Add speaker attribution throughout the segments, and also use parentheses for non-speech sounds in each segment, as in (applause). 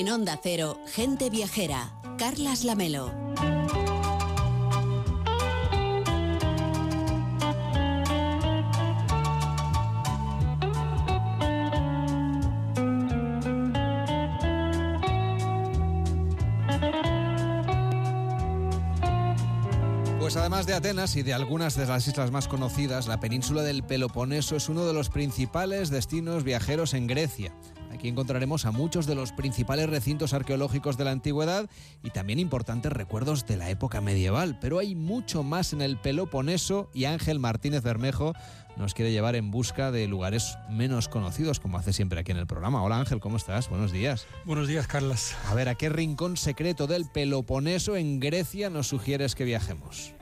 Speaker 1: En Onda Cero, Gente Viajera, Carlas Lamelo.
Speaker 2: Pues además de Atenas y de algunas de las islas más conocidas, la península del Peloponeso es uno de los principales destinos viajeros en Grecia. Aquí encontraremos a muchos de los principales recintos arqueológicos de la antigüedad y también importantes recuerdos de la época medieval. Pero hay mucho más en el Peloponeso y Ángel Martínez Bermejo nos quiere llevar en busca de lugares menos conocidos, como hace siempre aquí en el programa. Hola Ángel, ¿cómo estás? Buenos días.
Speaker 3: Buenos días, Carlas.
Speaker 2: A ver, ¿a qué rincón secreto del Peloponeso en Grecia nos sugieres que viajemos?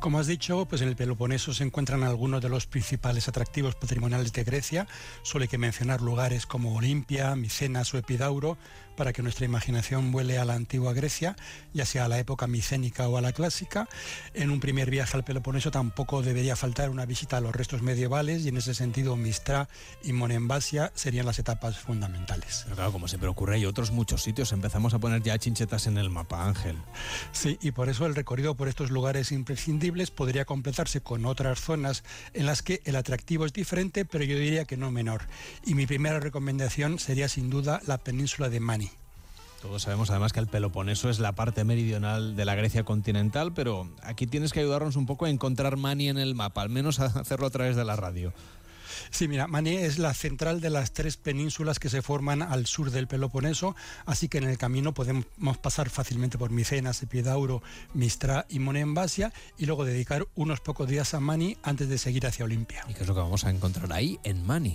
Speaker 3: Como has dicho, pues en el Peloponeso se encuentran algunos de los principales atractivos patrimoniales de Grecia. Solo que mencionar lugares como Olimpia, Micenas o Epidauro para que nuestra imaginación vuele a la antigua Grecia, ya sea a la época micénica o a la clásica. En un primer viaje al Peloponeso tampoco debería faltar una visita a los restos medievales y en ese sentido Mistra y Monembasia serían las etapas fundamentales.
Speaker 2: Pero claro, como siempre ocurre, hay otros muchos sitios. Empezamos a poner ya chinchetas en el mapa, Ángel.
Speaker 3: Sí, y por eso el recorrido por estos lugares imprescindibles podría completarse con otras zonas en las que el atractivo es diferente, pero yo diría que no menor. Y mi primera recomendación sería sin duda la península de Mani.
Speaker 2: Todos sabemos además que el Peloponeso es la parte meridional de la Grecia continental, pero aquí tienes que ayudarnos un poco a encontrar Mani en el mapa, al menos a (laughs) hacerlo a través de la radio.
Speaker 3: Sí, mira, Mani es la central de las tres penínsulas que se forman al sur del Peloponeso, así que en el camino podemos pasar fácilmente por Micenas, Epidauro, Mistra y Monembasia y luego dedicar unos pocos días a Mani antes de seguir hacia Olimpia.
Speaker 2: ¿Y qué es lo que vamos a encontrar ahí en Mani?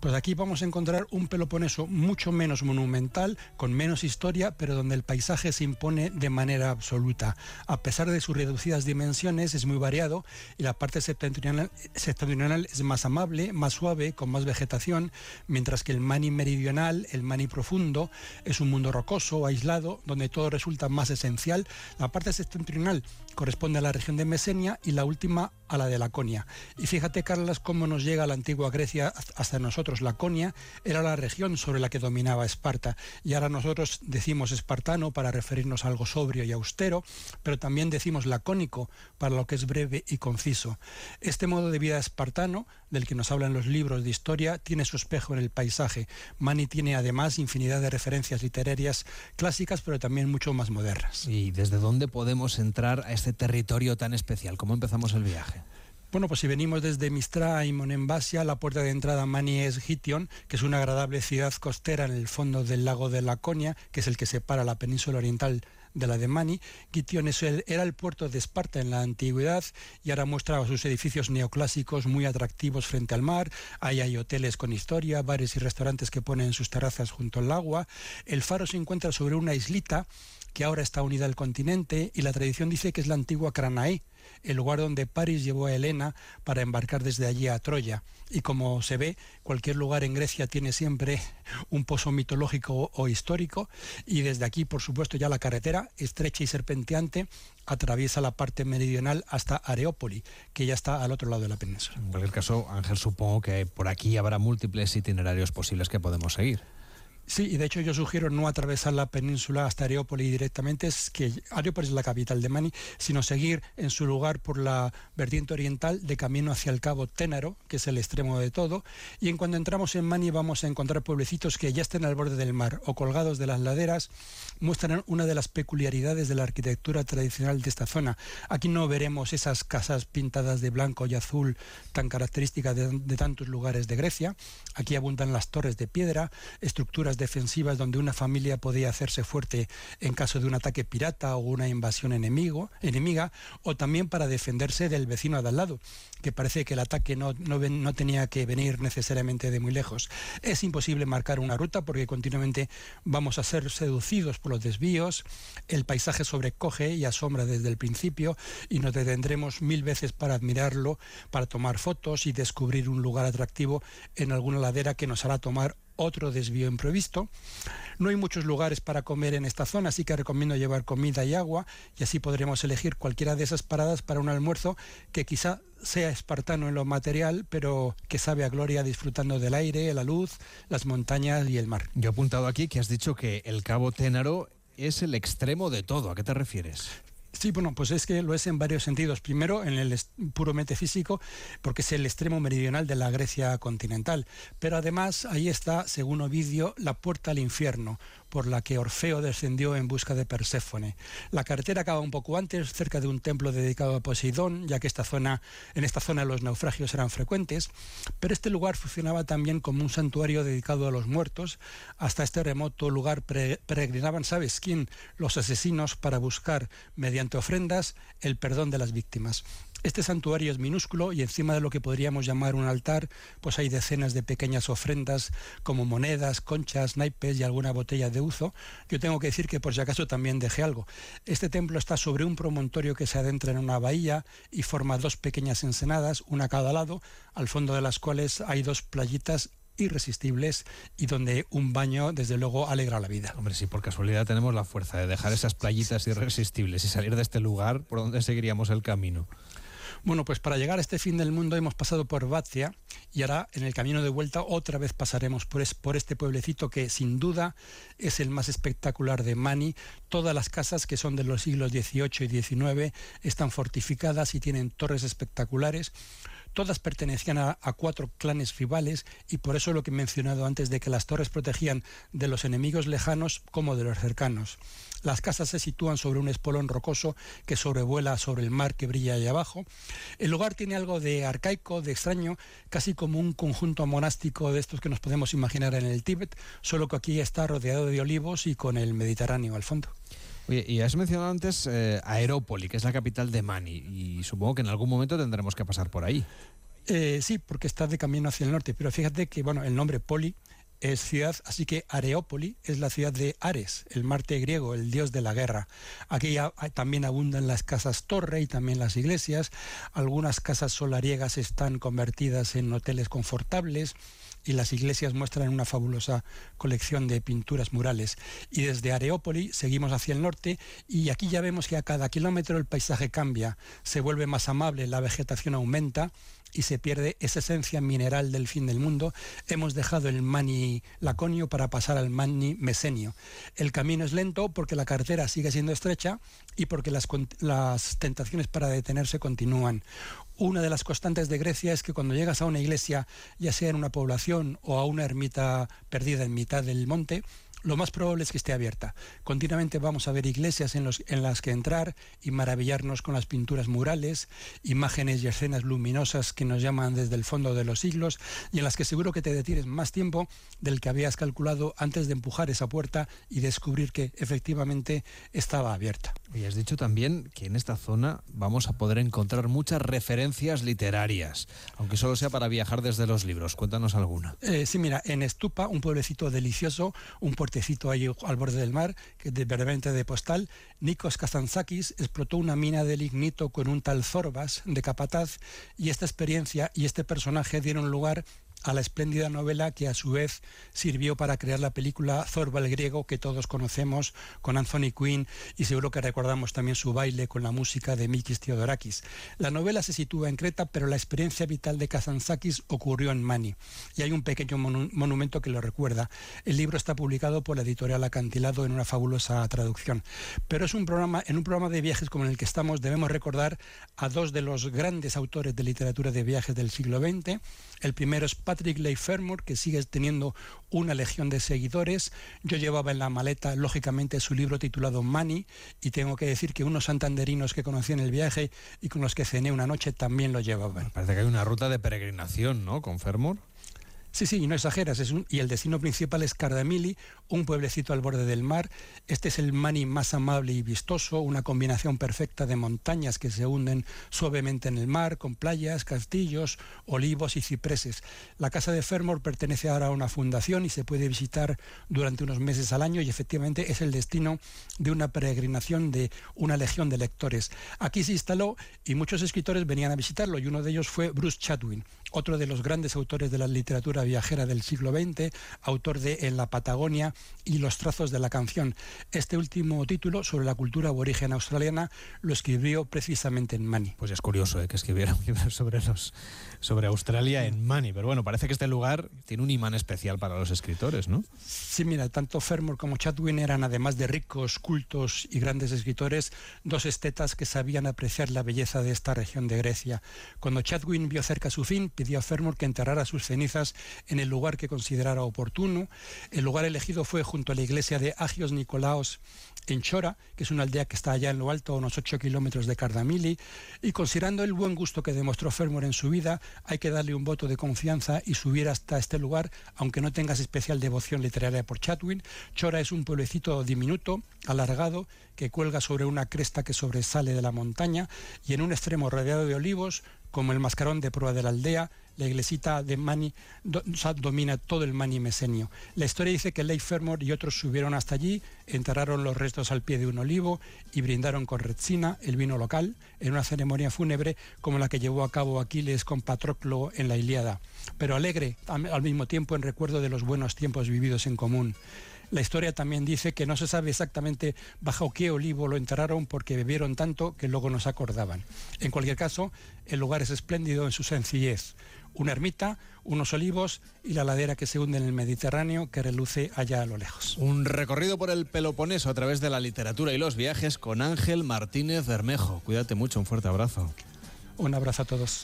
Speaker 3: Pues aquí vamos a encontrar un Peloponeso mucho menos monumental, con menos historia, pero donde el paisaje se impone de manera absoluta. A pesar de sus reducidas dimensiones, es muy variado y la parte septentrional, septentrional es más amable, más suave, con más vegetación, mientras que el Mani meridional, el Mani profundo, es un mundo rocoso, aislado, donde todo resulta más esencial. La parte septentrional corresponde a la región de Mesenia y la última a la de Laconia. Y fíjate, Carlas, cómo nos llega la antigua Grecia hasta nosotros. Laconia era la región sobre la que dominaba Esparta. Y ahora nosotros decimos espartano para referirnos a algo sobrio y austero, pero también decimos lacónico para lo que es breve y conciso. Este modo de vida espartano, del que nos hablan los libros de historia, tiene su espejo en el paisaje. Mani tiene además infinidad de referencias literarias clásicas, pero también mucho más modernas.
Speaker 2: ¿Y desde dónde podemos entrar a este territorio tan especial? ¿Cómo empezamos el viaje?
Speaker 3: Bueno, pues si venimos desde Mistra y Monembasia, la puerta de entrada a Mani es Gition, que es una agradable ciudad costera en el fondo del lago de Laconia, que es el que separa la península oriental de la de Mani. Gition era el puerto de Esparta en la antigüedad y ahora muestra sus edificios neoclásicos muy atractivos frente al mar. Ahí hay hoteles con historia, bares y restaurantes que ponen sus terrazas junto al agua. El faro se encuentra sobre una islita que ahora está unida al continente y la tradición dice que es la antigua Cranae, el lugar donde París llevó a Helena para embarcar desde allí a Troya. Y como se ve, cualquier lugar en Grecia tiene siempre un pozo mitológico o histórico y desde aquí, por supuesto, ya la carretera, estrecha y serpenteante, atraviesa la parte meridional hasta Areópoli, que ya está al otro lado de la península.
Speaker 2: En cualquier caso, Ángel, supongo que por aquí habrá múltiples itinerarios posibles que podemos seguir.
Speaker 3: Sí, y de hecho yo sugiero no atravesar la península hasta Areópolis directamente, es que Areópolis es la capital de Mani, sino seguir en su lugar por la vertiente oriental de camino hacia el cabo Ténaro, que es el extremo de todo, y en cuando entramos en Mani vamos a encontrar pueblecitos que ya estén al borde del mar o colgados de las laderas, muestran una de las peculiaridades de la arquitectura tradicional de esta zona. Aquí no veremos esas casas pintadas de blanco y azul tan características de, de tantos lugares de Grecia, aquí abundan las torres de piedra, estructuras defensivas donde una familia podía hacerse fuerte en caso de un ataque pirata o una invasión enemigo, enemiga, o también para defenderse del vecino de al lado, que parece que el ataque no, no, no tenía que venir necesariamente de muy lejos. Es imposible marcar una ruta porque continuamente vamos a ser seducidos por los desvíos, el paisaje sobrecoge y asombra desde el principio y nos detendremos mil veces para admirarlo, para tomar fotos y descubrir un lugar atractivo en alguna ladera que nos hará tomar otro desvío imprevisto. No hay muchos lugares para comer en esta zona, así que recomiendo llevar comida y agua y así podremos elegir cualquiera de esas paradas para un almuerzo que quizá sea espartano en lo material, pero que sabe a gloria disfrutando del aire, la luz, las montañas y el mar.
Speaker 2: Yo he apuntado aquí que has dicho que el Cabo Ténaro es el extremo de todo. ¿A qué te refieres?
Speaker 3: Sí, bueno, pues es que lo es en varios sentidos. Primero, en el puramente físico, porque es el extremo meridional de la Grecia continental. Pero además, ahí está, según Ovidio, la puerta al infierno, por la que Orfeo descendió en busca de Perséfone. La carretera acaba un poco antes, cerca de un templo dedicado a Poseidón, ya que esta zona, en esta zona los naufragios eran frecuentes, pero este lugar funcionaba también como un santuario dedicado a los muertos. Hasta este remoto lugar peregrinaban, ¿sabes quién? Los asesinos para buscar, mediante ofrendas, el perdón de las víctimas. Este santuario es minúsculo y encima de lo que podríamos llamar un altar, pues hay decenas de pequeñas ofrendas como monedas, conchas, naipes y alguna botella de uso. Yo tengo que decir que por si acaso también dejé algo. Este templo está sobre un promontorio que se adentra en una bahía y forma dos pequeñas ensenadas, una a cada lado, al fondo de las cuales hay dos playitas irresistibles y donde un baño, desde luego, alegra la vida.
Speaker 2: Hombre, si por casualidad tenemos la fuerza de dejar esas playitas irresistibles y salir de este lugar, ¿por dónde seguiríamos el camino?
Speaker 3: Bueno, pues para llegar a este fin del mundo hemos pasado por Batia y ahora en el camino de vuelta otra vez pasaremos por, por este pueblecito que sin duda es el más espectacular de Mani. Todas las casas que son de los siglos XVIII y XIX están fortificadas y tienen torres espectaculares. Todas pertenecían a, cuatro clanes rivales y por eso lo que he mencionado antes de que las torres protegían de los enemigos lejanos como de los cercanos. Las casas se sitúan sobre un espolón rocoso que sobrevuela sobre el mar que brilla ahí abajo. El lugar tiene algo de arcaico, de extraño, casi como un conjunto monástico de estos que nos podemos imaginar en el Tíbet, solo que aquí está rodeado de olivos y con el Mediterráneo al fondo.
Speaker 2: Oye, y has mencionado antes eh, Aerópoli, que es la capital de Mani, y supongo que en algún momento tendremos que pasar por ahí.
Speaker 3: Eh, sí, porque está de camino hacia el norte, pero fíjate que bueno, el nombre Poli es ciudad, así que Areópoli es la ciudad de Ares, el Marte griego, el dios de la guerra. Aquí también abundan las casas torre y también las iglesias. Algunas casas solariegas están convertidas en hoteles confortables y las iglesias muestran una fabulosa colección de pinturas murales. Y desde Areópoli seguimos hacia el norte y aquí ya vemos que a cada kilómetro el paisaje cambia, se vuelve más amable, la vegetación aumenta y se pierde esa esencia mineral del fin del mundo, hemos dejado el mani laconio para pasar al mani mesenio. El camino es lento porque la carretera sigue siendo estrecha y porque las, las tentaciones para detenerse continúan. Una de las constantes de Grecia es que cuando llegas a una iglesia, ya sea en una población o a una ermita perdida en mitad del monte, lo más probable es que esté abierta. Continuamente vamos a ver iglesias en, los, en, las que entrar y maravillarnos con las pinturas murales, imágenes y escenas luminosas que nos llaman desde el fondo de los siglos y en las que seguro que te detienes más tiempo del que habías calculado antes de empujar esa puerta y descubrir que efectivamente estaba abierta.
Speaker 2: Y has dicho también que en esta zona vamos a poder encontrar muchas referencias literarias, aunque solo sea para viajar desde los libros. Cuéntanos alguna.
Speaker 3: Eh, sí, mira, en Estupa, un pueblecito delicioso, un al borde del mar, que de de postal, Nikos Kazantzakis explotó una mina de lignito con un tal Zorbas de capataz y esta experiencia y este personaje dieron lugar a la espléndida novela que a su vez sirvió para crear la película Zorba el griego que todos conocemos con Anthony Quinn y seguro que recordamos también su baile con la música de Mikis Theodorakis. La novela se sitúa en Creta, pero la experiencia vital de Kazantzakis ocurrió en Mani y hay un pequeño monumento que lo recuerda. El libro está publicado por la editorial Acantilado en una fabulosa traducción. Pero es un programa, en un programa de viajes como en el que estamos debemos recordar a dos de los grandes autores de literatura de viajes del siglo XX. El primero es Patrick Leigh Fermor, que sigue teniendo una legión de seguidores. Yo llevaba en la maleta, lógicamente, su libro titulado Money, y tengo que decir que unos santanderinos que conocí en el viaje y con los que cené una noche también lo llevaban.
Speaker 2: Parece que hay una ruta de peregrinación, ¿no? Con Fermor.
Speaker 3: Sí, sí, y no exageras. Es y el destino principal es Cardamili, un pueblecito al borde del mar. Este es el Mani más amable y vistoso, una combinación perfecta de montañas que se hunden suavemente en el mar, con playas, castillos, olivos y cipreses. La casa de Fermor pertenece ahora a una fundación y se puede visitar durante unos meses al año y efectivamente es el destino de una peregrinación de una legión de lectores. Aquí se instaló y muchos escritores venían a visitarlo y uno de ellos fue Bruce Chatwin. Otro de los grandes autores de la literatura viajera del siglo XX, autor de En la Patagonia y Los trazos de la canción. Este último título sobre la cultura aborigen australiana lo escribió precisamente en Mani.
Speaker 2: Pues es curioso ¿eh? que escribiera un libro sobre, los, sobre Australia en Mani, pero bueno, parece que este lugar tiene un imán especial para los escritores, ¿no?
Speaker 3: Sí, mira, tanto Fermor como Chatwin eran, además de ricos, cultos y grandes escritores, dos estetas que sabían apreciar la belleza de esta región de Grecia. Cuando Chatwin vio cerca su fin, pidió a Fermor que enterrara sus cenizas en el lugar que considerara oportuno. El lugar elegido fue junto a la iglesia de Agios Nicolaos en Chora, que es una aldea que está allá en lo alto, unos 8 kilómetros de Cardamili, y considerando el buen gusto que demostró Fermor en su vida, hay que darle un voto de confianza y subir hasta este lugar, aunque no tengas especial devoción literaria por Chatwin. Chora es un pueblecito diminuto, alargado, que cuelga sobre una cresta que sobresale de la montaña y en un extremo rodeado de olivos, como el mascarón de prueba de la aldea, la iglesita de Mani domina todo el Mani mesenio. La historia dice que Leif Fermor y otros subieron hasta allí, enterraron los restos al pie de un olivo y brindaron con retsina, el vino local, en una ceremonia fúnebre como la que llevó a cabo Aquiles con Patroclo en la Ilíada, pero alegre al mismo tiempo en recuerdo de los buenos tiempos vividos en común. La historia también dice que no se sabe exactamente bajo qué olivo lo enterraron porque bebieron tanto que luego no se acordaban. En cualquier caso, el lugar es espléndido en su sencillez. Una ermita, unos olivos y la ladera que se hunde en el Mediterráneo que reluce allá a lo lejos.
Speaker 2: Un recorrido por el Peloponeso a través de la literatura y los viajes con Ángel Martínez Bermejo. Cuídate mucho, un fuerte abrazo.
Speaker 3: Un abrazo a todos.